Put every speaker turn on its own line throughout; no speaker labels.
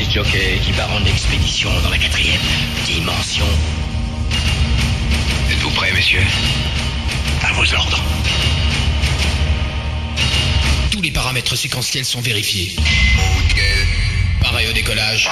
jockey qui part en expédition dans la quatrième dimension. Êtes-vous prêts, messieurs? À vos ordres.
Tous les paramètres séquentiels sont vérifiés. Pareil au décollage.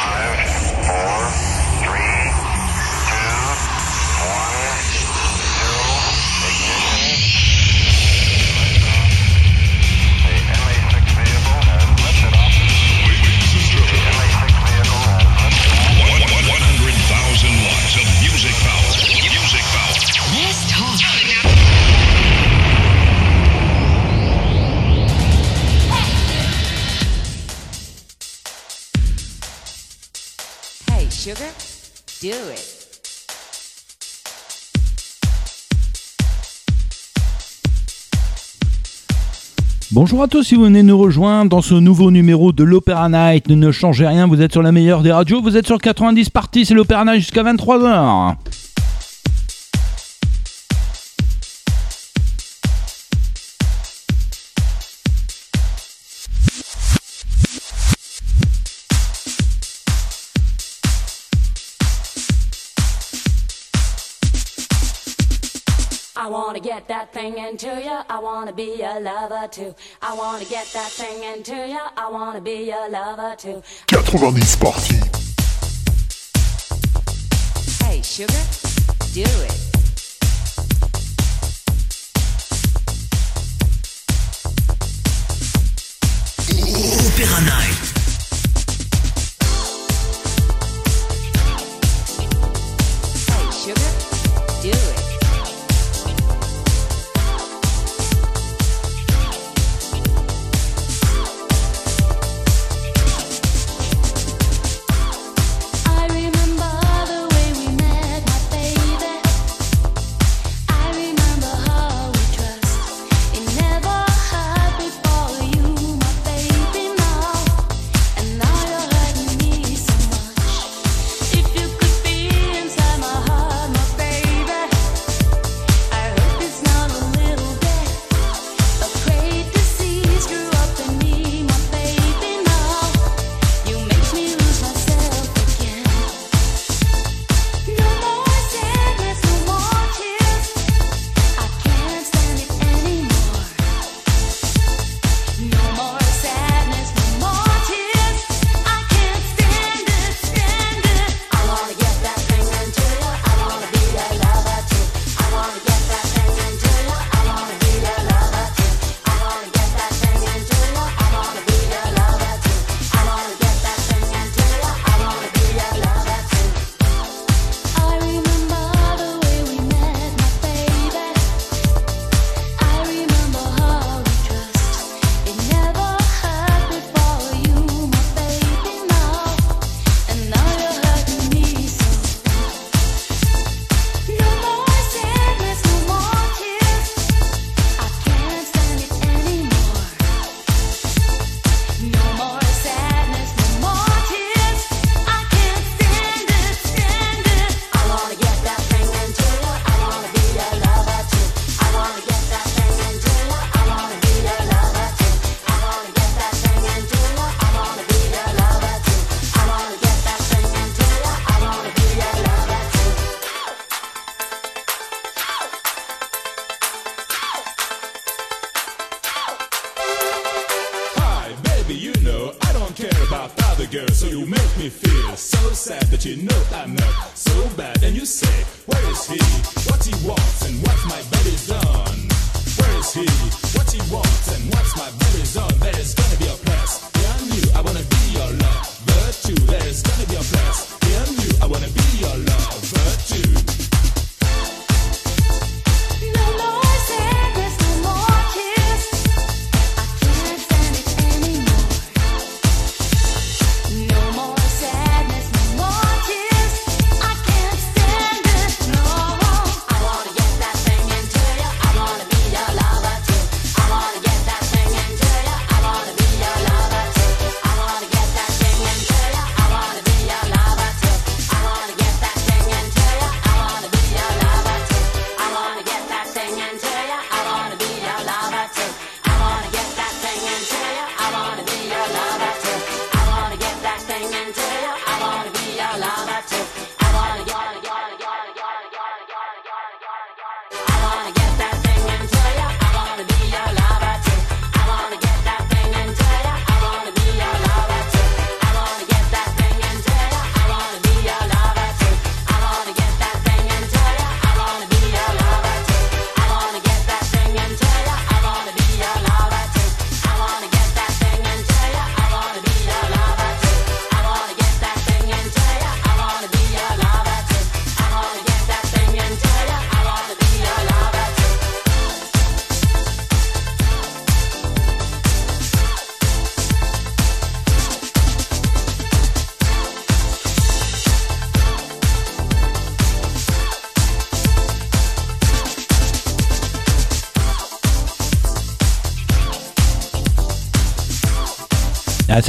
Bonjour à tous, si vous venez nous rejoindre dans ce nouveau numéro de l'Opéra Night, ne changez rien, vous êtes sur la meilleure des radios, vous êtes sur 90 parties, c'est l'Opéra Night jusqu'à 23h.
wanna get that thing into ya. I wanna be a lover too. I wanna get that thing into ya. I wanna be a lover too.
90 party.
Hey sugar, do it.
Opéra Night.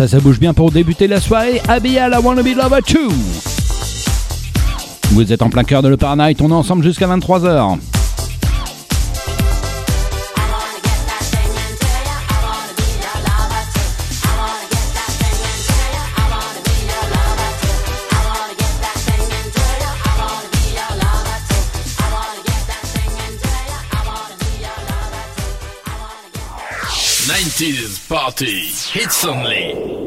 Ça, ça bouge bien pour débuter la soirée. Abia la Wanna Be Lover 2. Vous êtes en plein cœur de l'Opéra Night, on est ensemble jusqu'à 23h.
Nineties party hits only.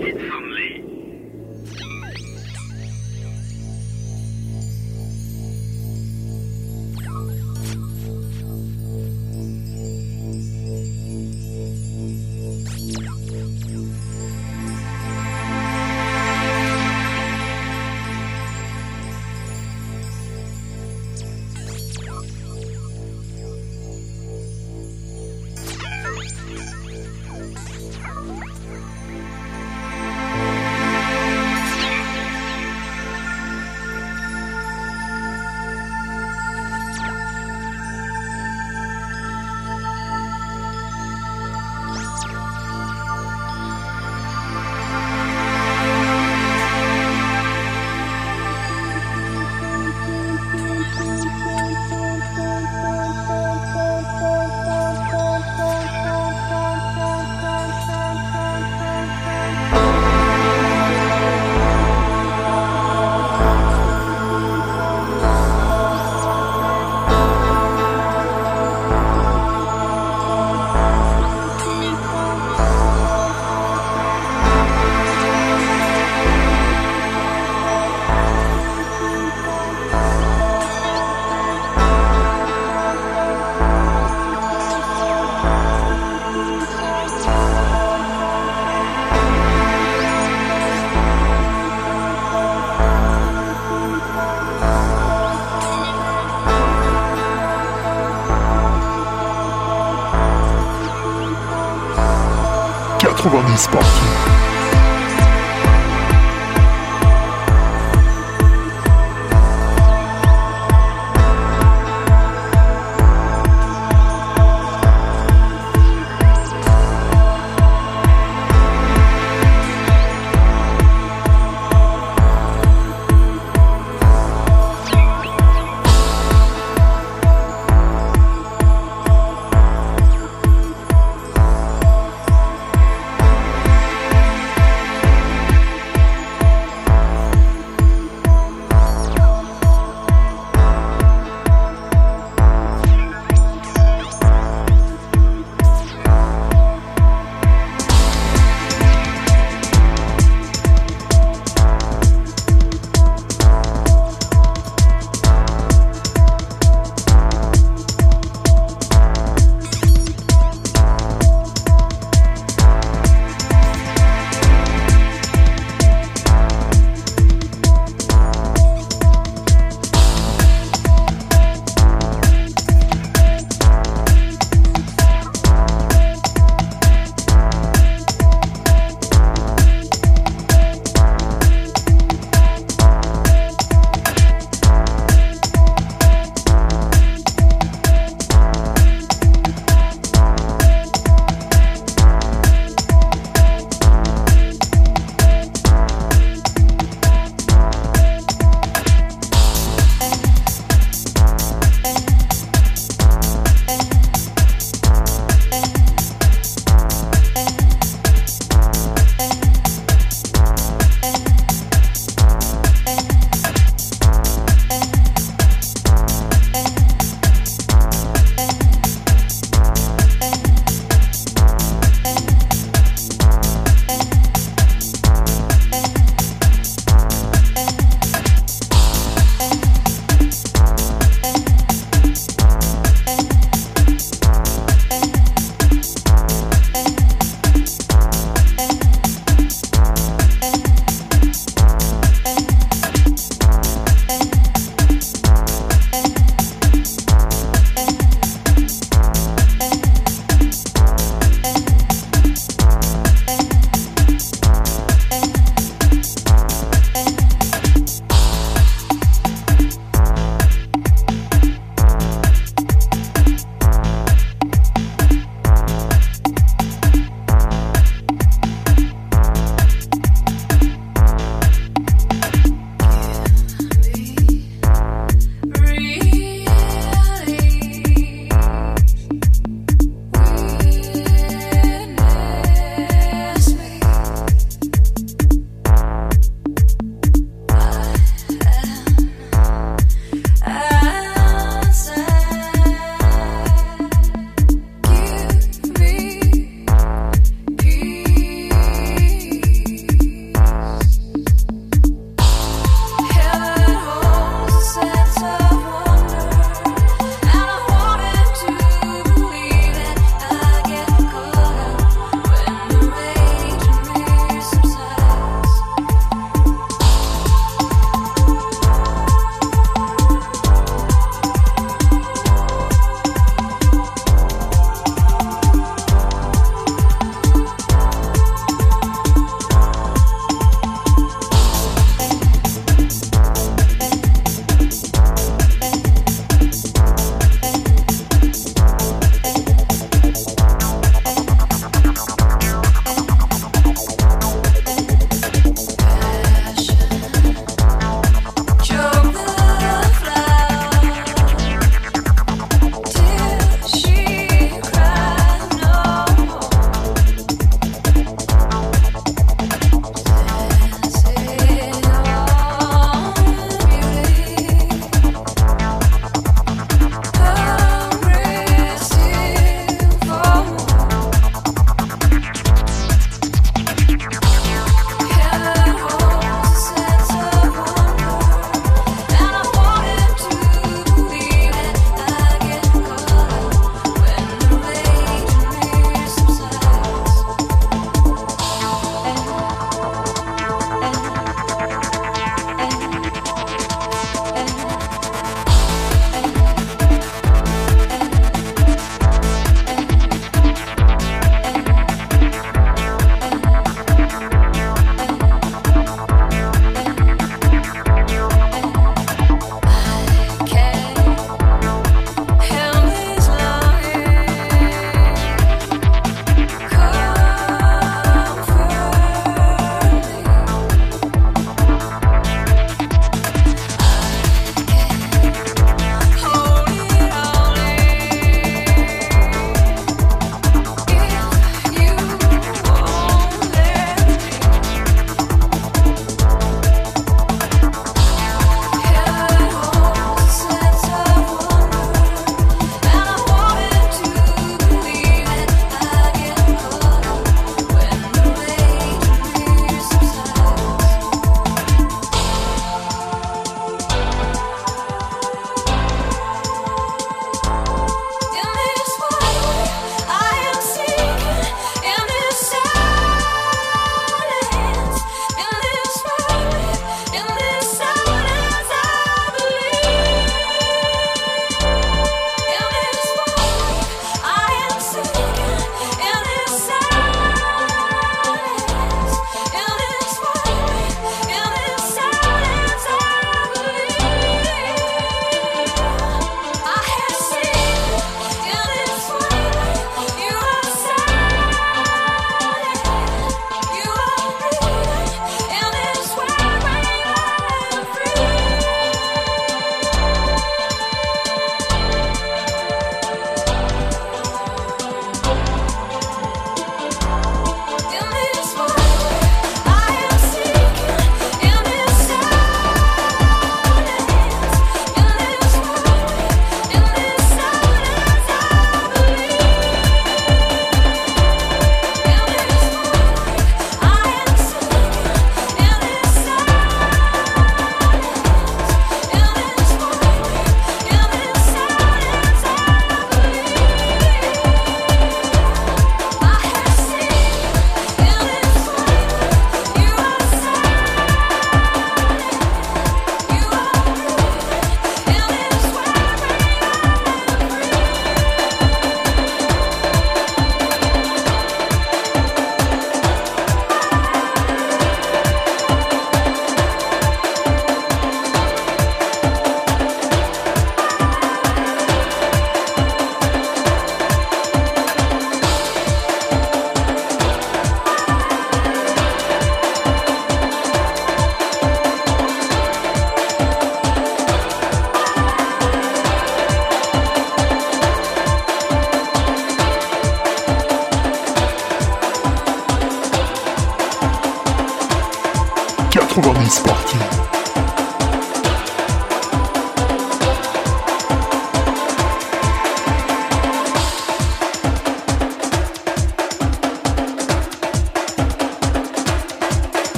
Transport.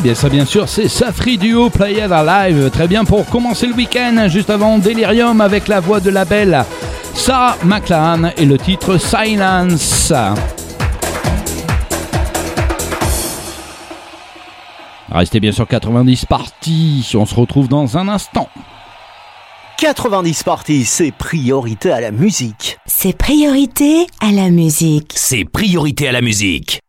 Eh bien ça bien sûr c'est Safri Duo Play It Live, très bien pour commencer le week-end, juste avant Delirium avec la voix de la belle Sarah McLaren et le titre Silence. Restez bien sur 90 parties, on se retrouve dans un instant.
90 Party, c'est priorité à la musique.
C'est priorité à la musique.
C'est priorité à la musique.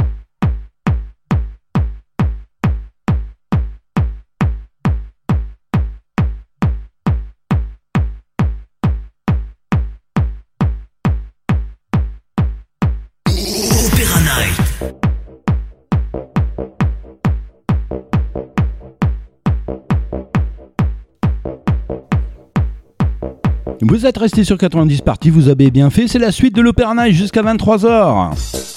Vous êtes resté sur 90 parties, vous avez bien fait, c'est la suite de l'Opéra jusqu'à 23h.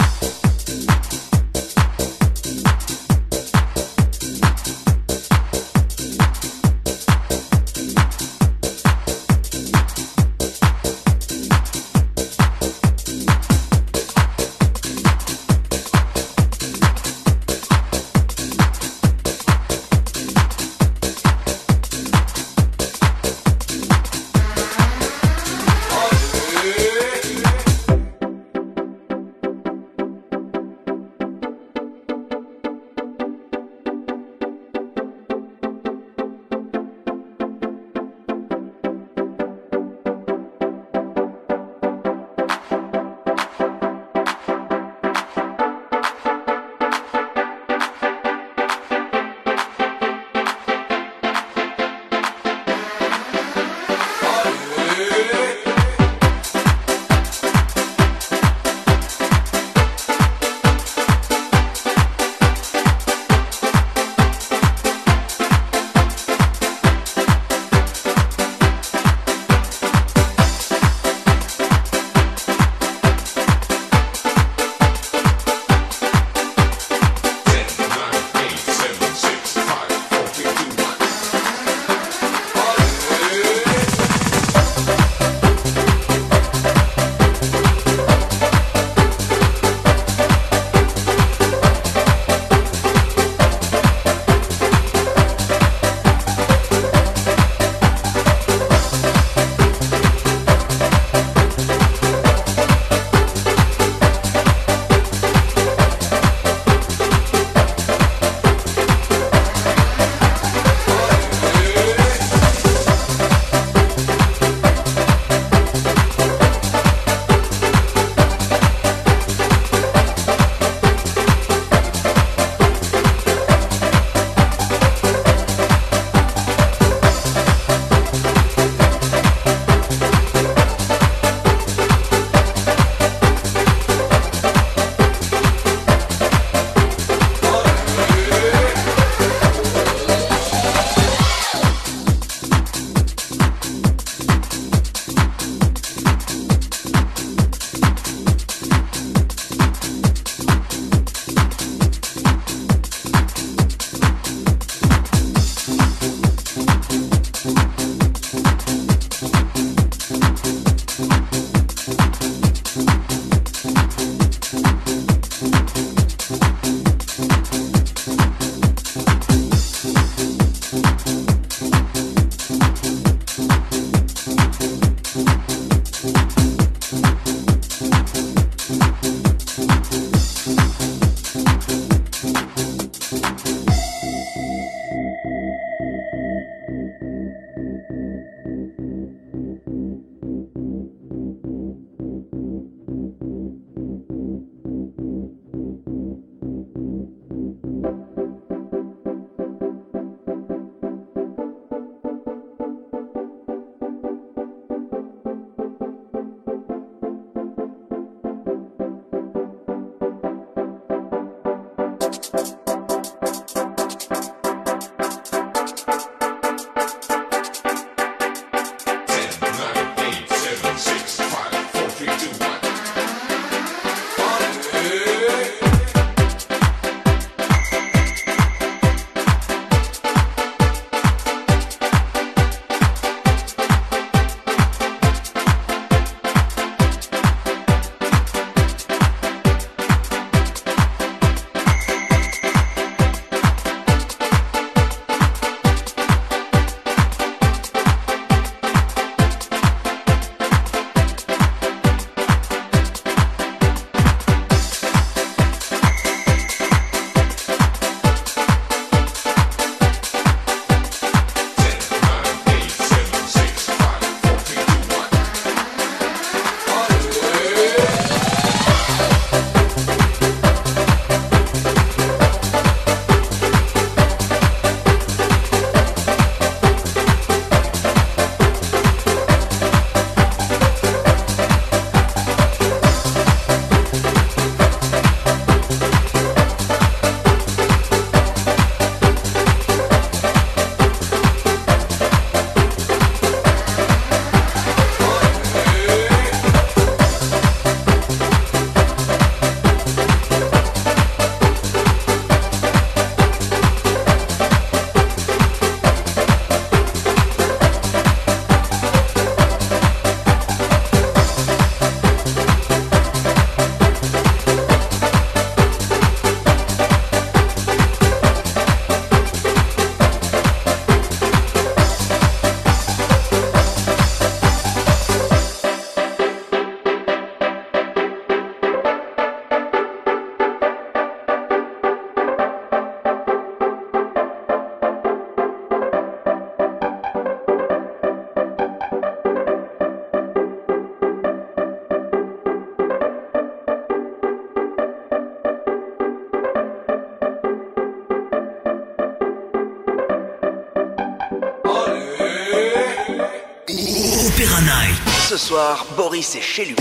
Ce soir, Boris est chez lui.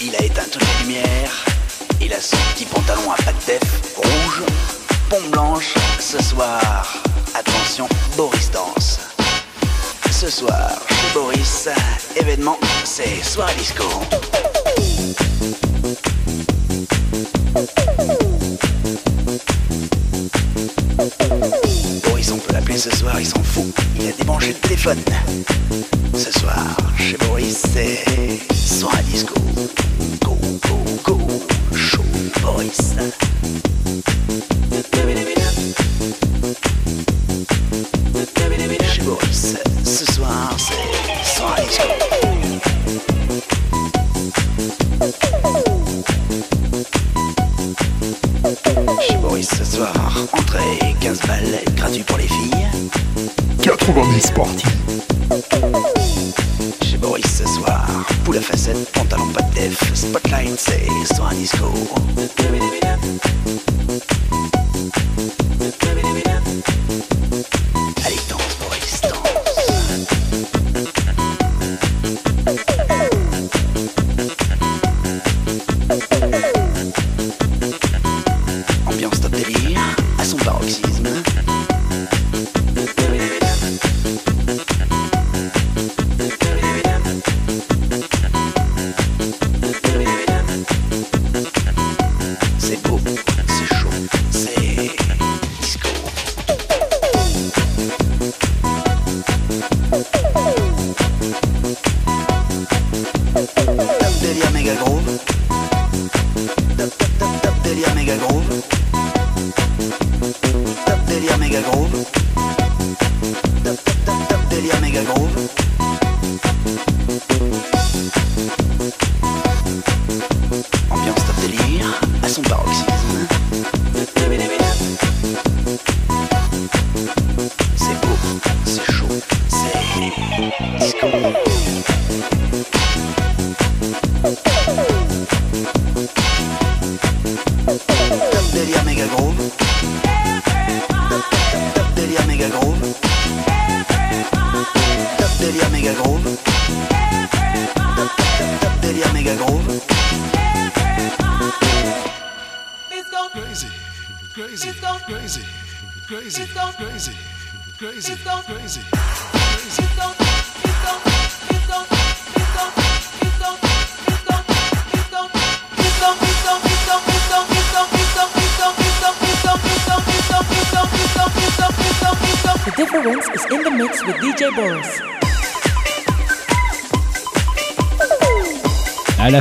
Il a éteint toutes les lumières. Il a son petit pantalon à pattes rouge, pompe blanche. Ce soir, attention, Boris danse. Ce soir, chez Boris, événement, c'est soirée disco. Boris, on peut l'appeler ce soir, il s'en fout. Il a débranché le téléphone. Ce soir, chez Boris, c'est soirée disco. Go, go, go, show Boris. Son paroxysme.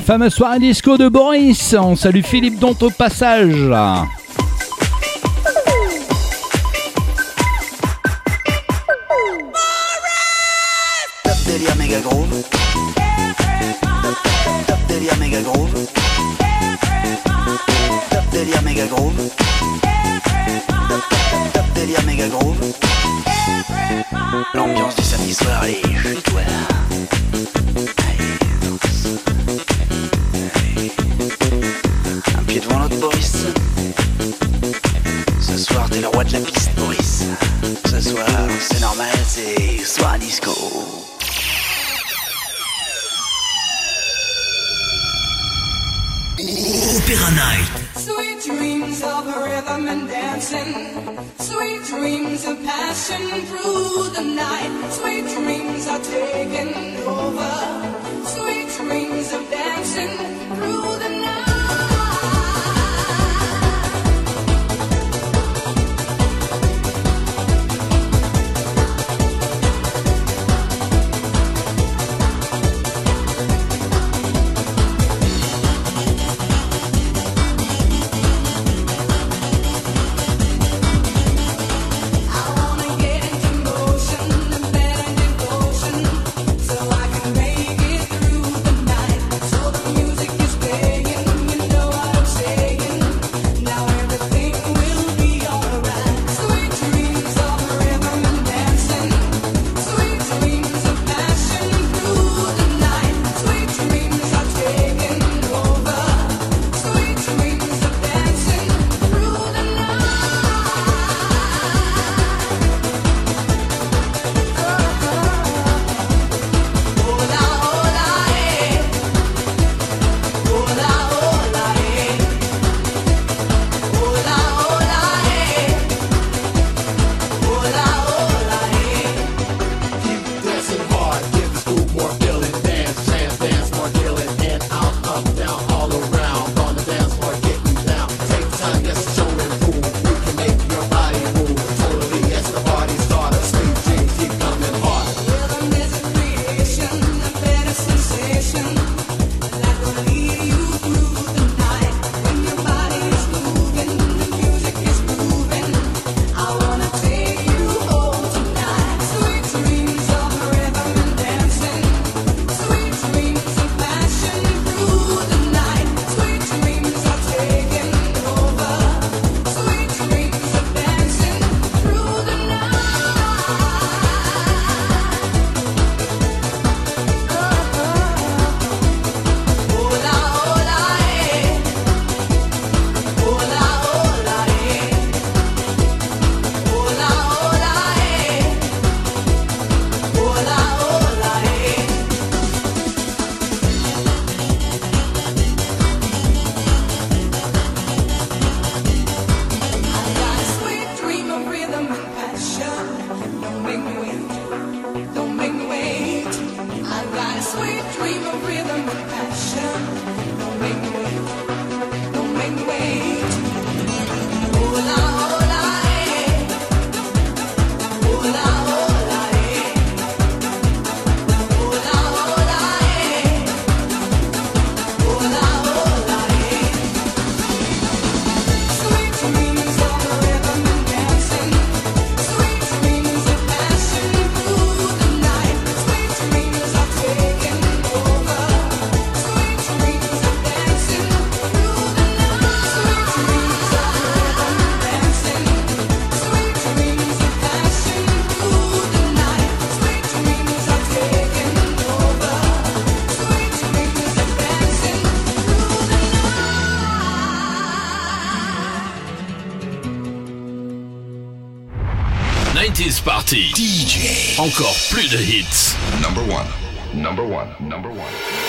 Fameuse soirée disco de Boris, on salue Philippe Dont au passage.
Délire méga groove. Top, top, top, soir, t'es le roi de la piste, Boris. Ce soir, c'est normal, c'est soir disco.
Opéra Night.
Sweet dreams of rhythm and dancing. Sweet dreams of passion through the night. Sweet dreams are taking over. Sweet dreams of dancing through Party. DJ. Encore plus de hits.
Number one. Number one. Number one.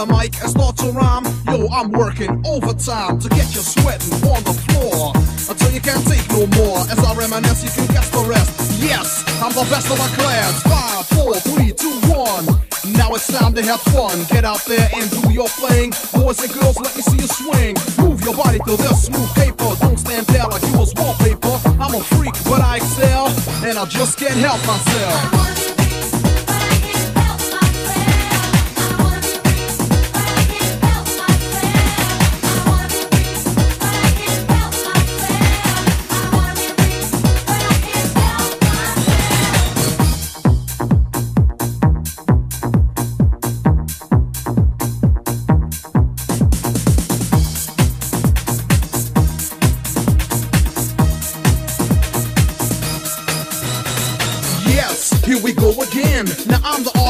The mic and start to rhyme. Yo, I'm working overtime to get you sweating on the floor until you can't take no more. As I reminisce, you can guess the rest. Yes, I'm the best of my class. Five, four, three, two, one. Now it's time to have fun. Get out there and do your thing. Boys and girls, let me see you swing. Move your body to this smooth paper. Don't stand there like you was wallpaper. I'm a freak, but I excel, and I just can't help myself.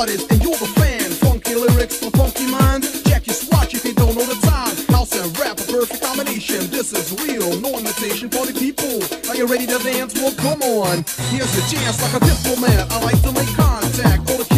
Artist and you're the fan. Funky lyrics for funky minds. Check your swatch if you don't know the time. House and rap, a perfect combination. This is real, no imitation for the people. Are you ready to dance? Well, come on. Here's your chance like a diplomat. I like to make contact.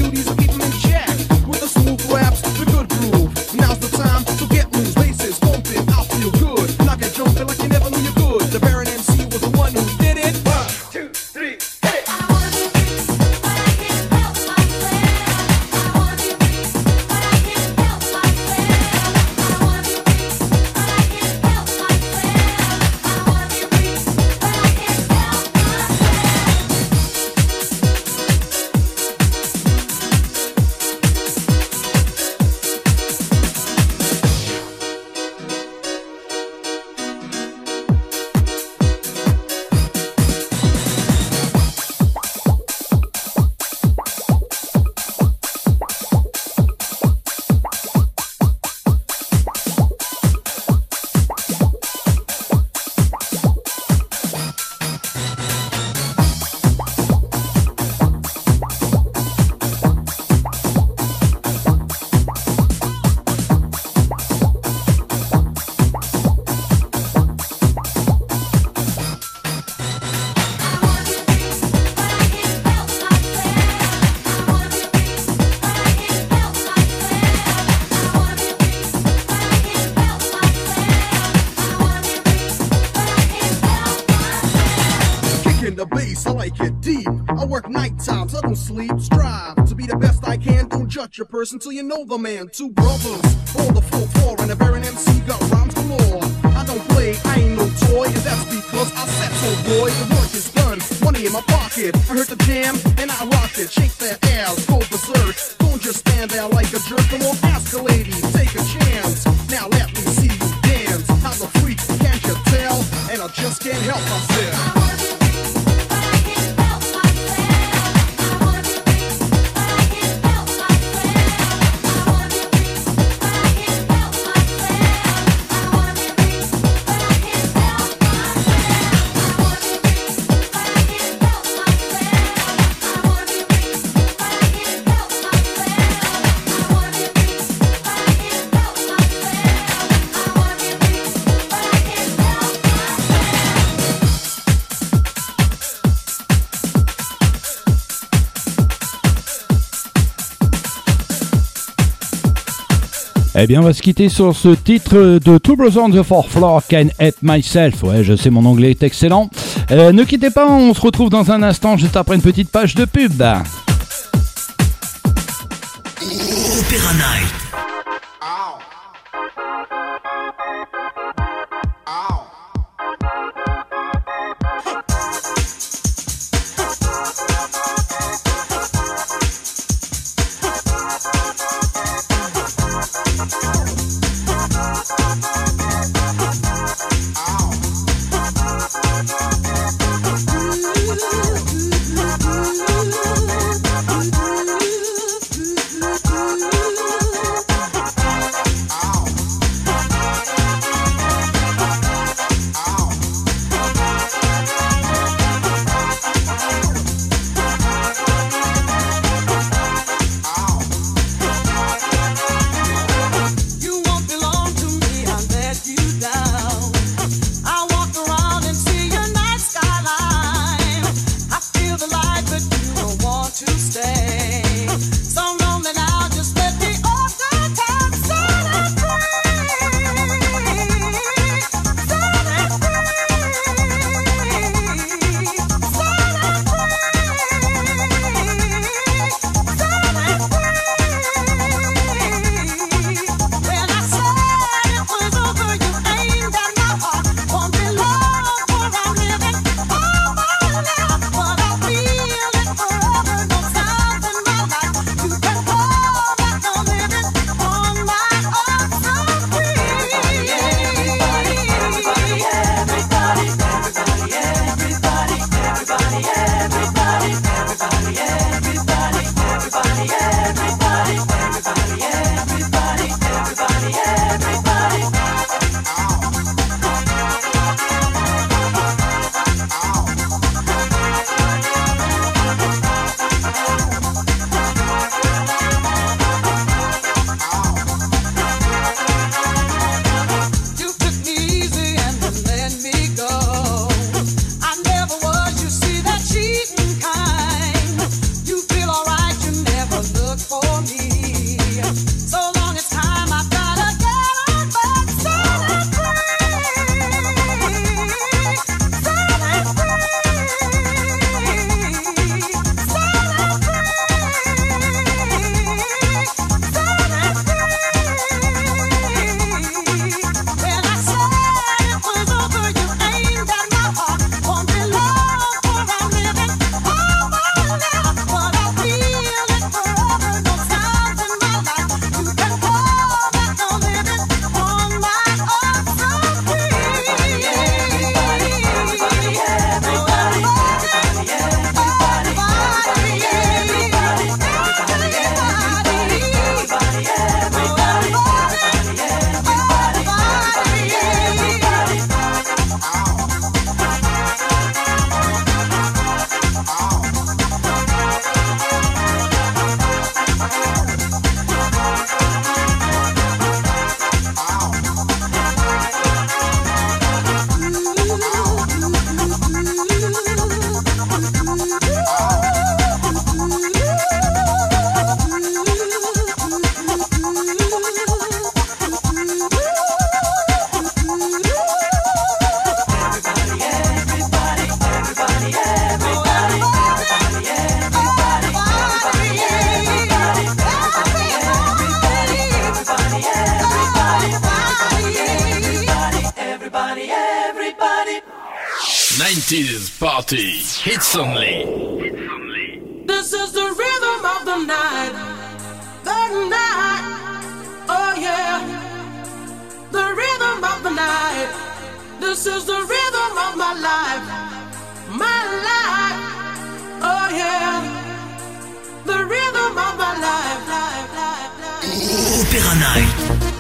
Don't a person till you know the man. Two brothers, on the full floor, and a Baron MC got rhymes galore. I don't play, I ain't no toy, and that's because I said so, boy. The work is done, money in my pocket. I heard the jam, and I rocked it. Shake that
Eh bien, on va se quitter sur ce titre de Two Brothers on the Fourth Floor, Can Help Myself. Ouais, je sais, mon anglais est excellent. Euh, ne quittez pas, on se retrouve dans un instant juste après une petite page de pub.
Night. Party. Hits only.
This is the rhythm of the night. The night. Oh yeah. The rhythm of the night. This is the rhythm of my life. My life. Oh yeah. The rhythm of my life. life, life, life.
Opéra Night.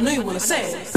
I know you wanna say it.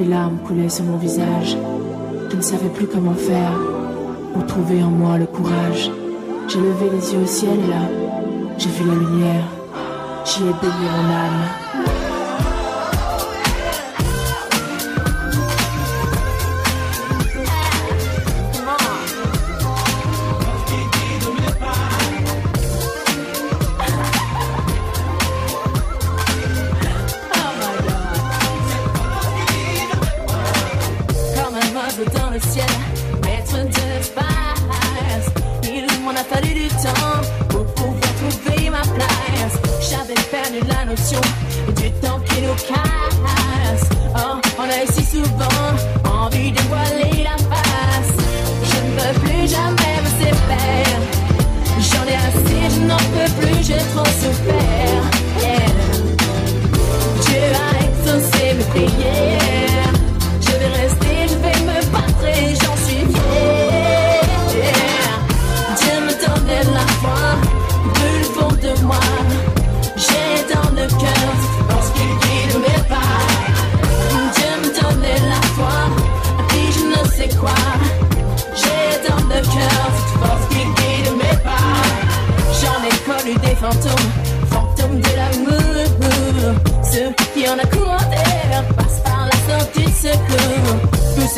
Les larmes coulaient sur mon visage. Je ne savais plus comment faire, ou trouver en moi le courage. J'ai levé les yeux au ciel et là, j'ai vu la lumière. J'y ai baigné mon âme.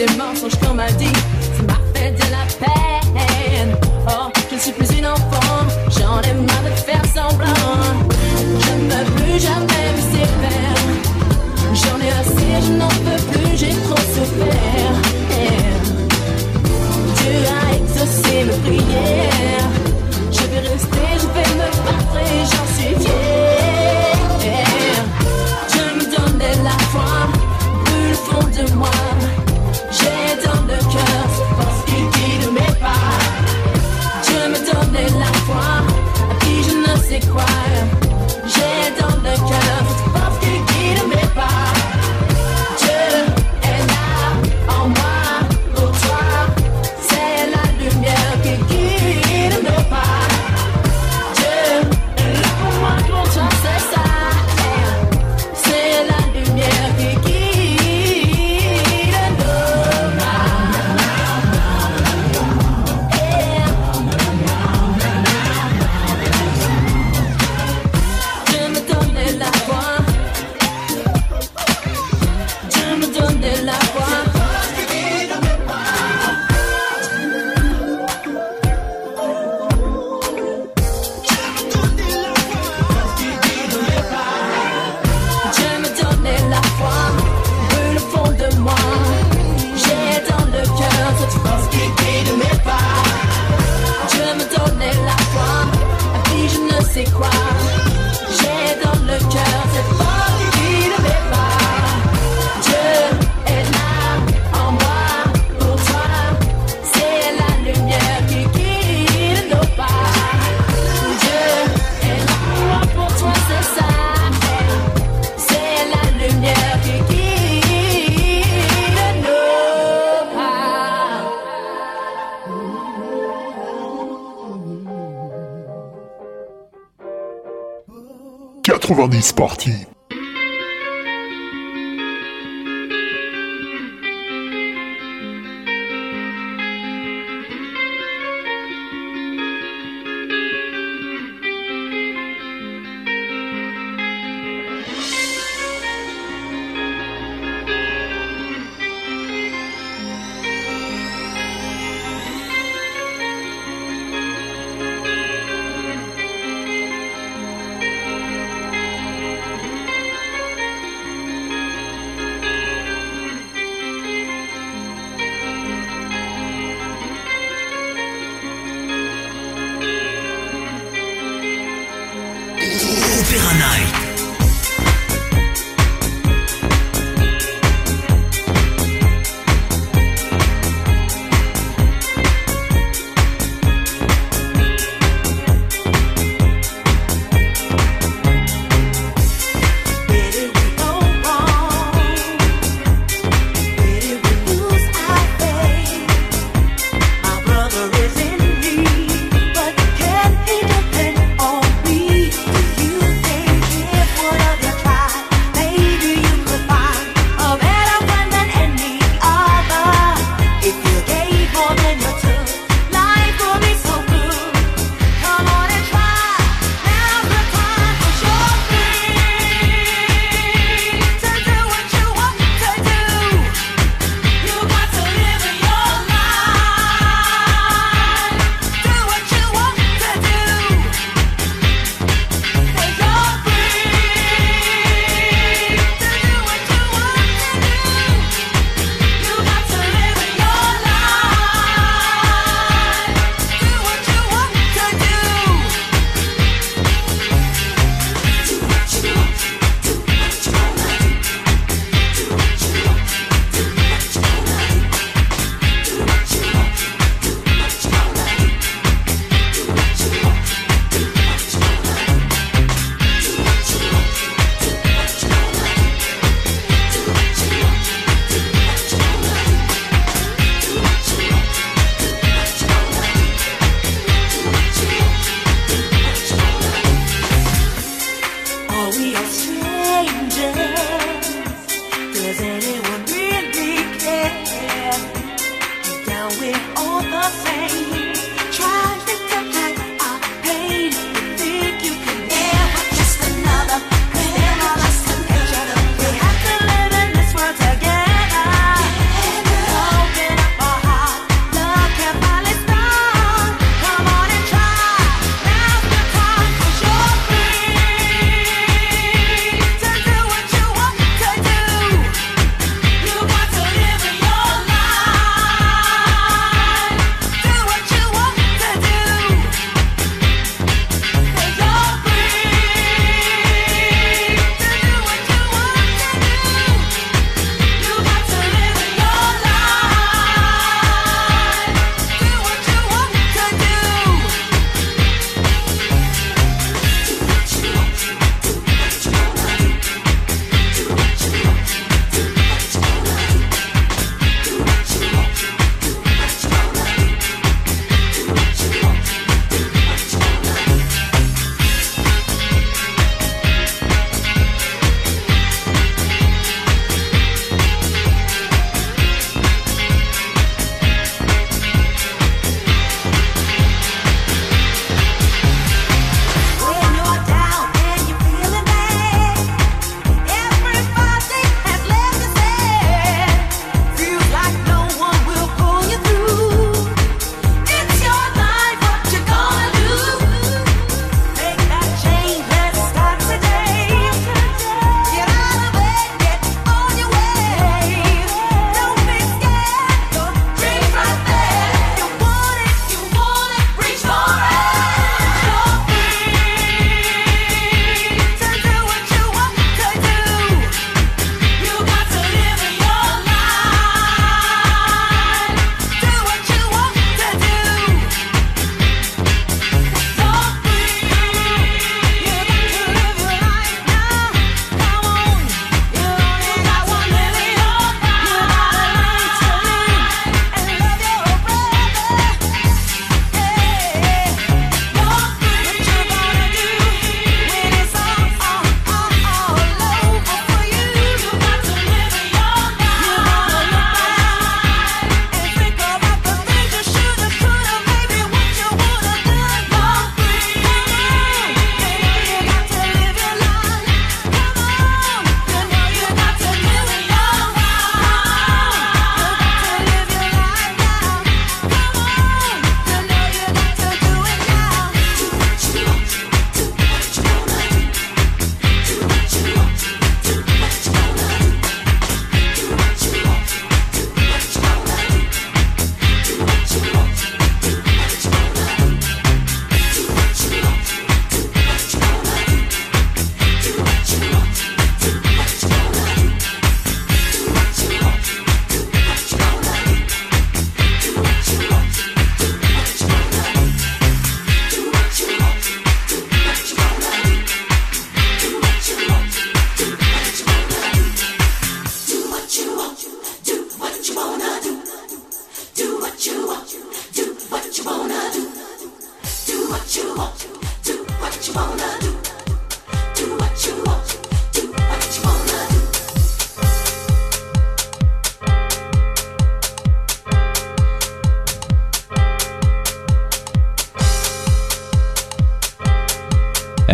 des mensonges qu'on m'a dit. Tu m'as fait de la peine.
90s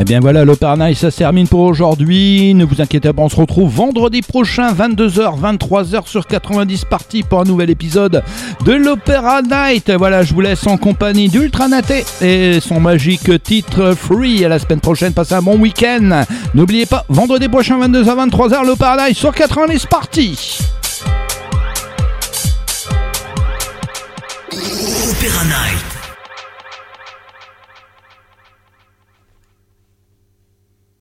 bien voilà, l'Opéra ça se termine pour aujourd'hui. Ne vous inquiétez pas, on se retrouve vendredi prochain, 22h, 23h sur 90 parties pour un nouvel épisode de l'Opéra Night. Voilà, je vous laisse en compagnie d'Ultranaté et son magique titre Free. À la semaine prochaine, passez un bon week-end. N'oubliez pas, vendredi prochain, 22h, 23h, l'Opéra Night sur 90 parties.
Opéra Night.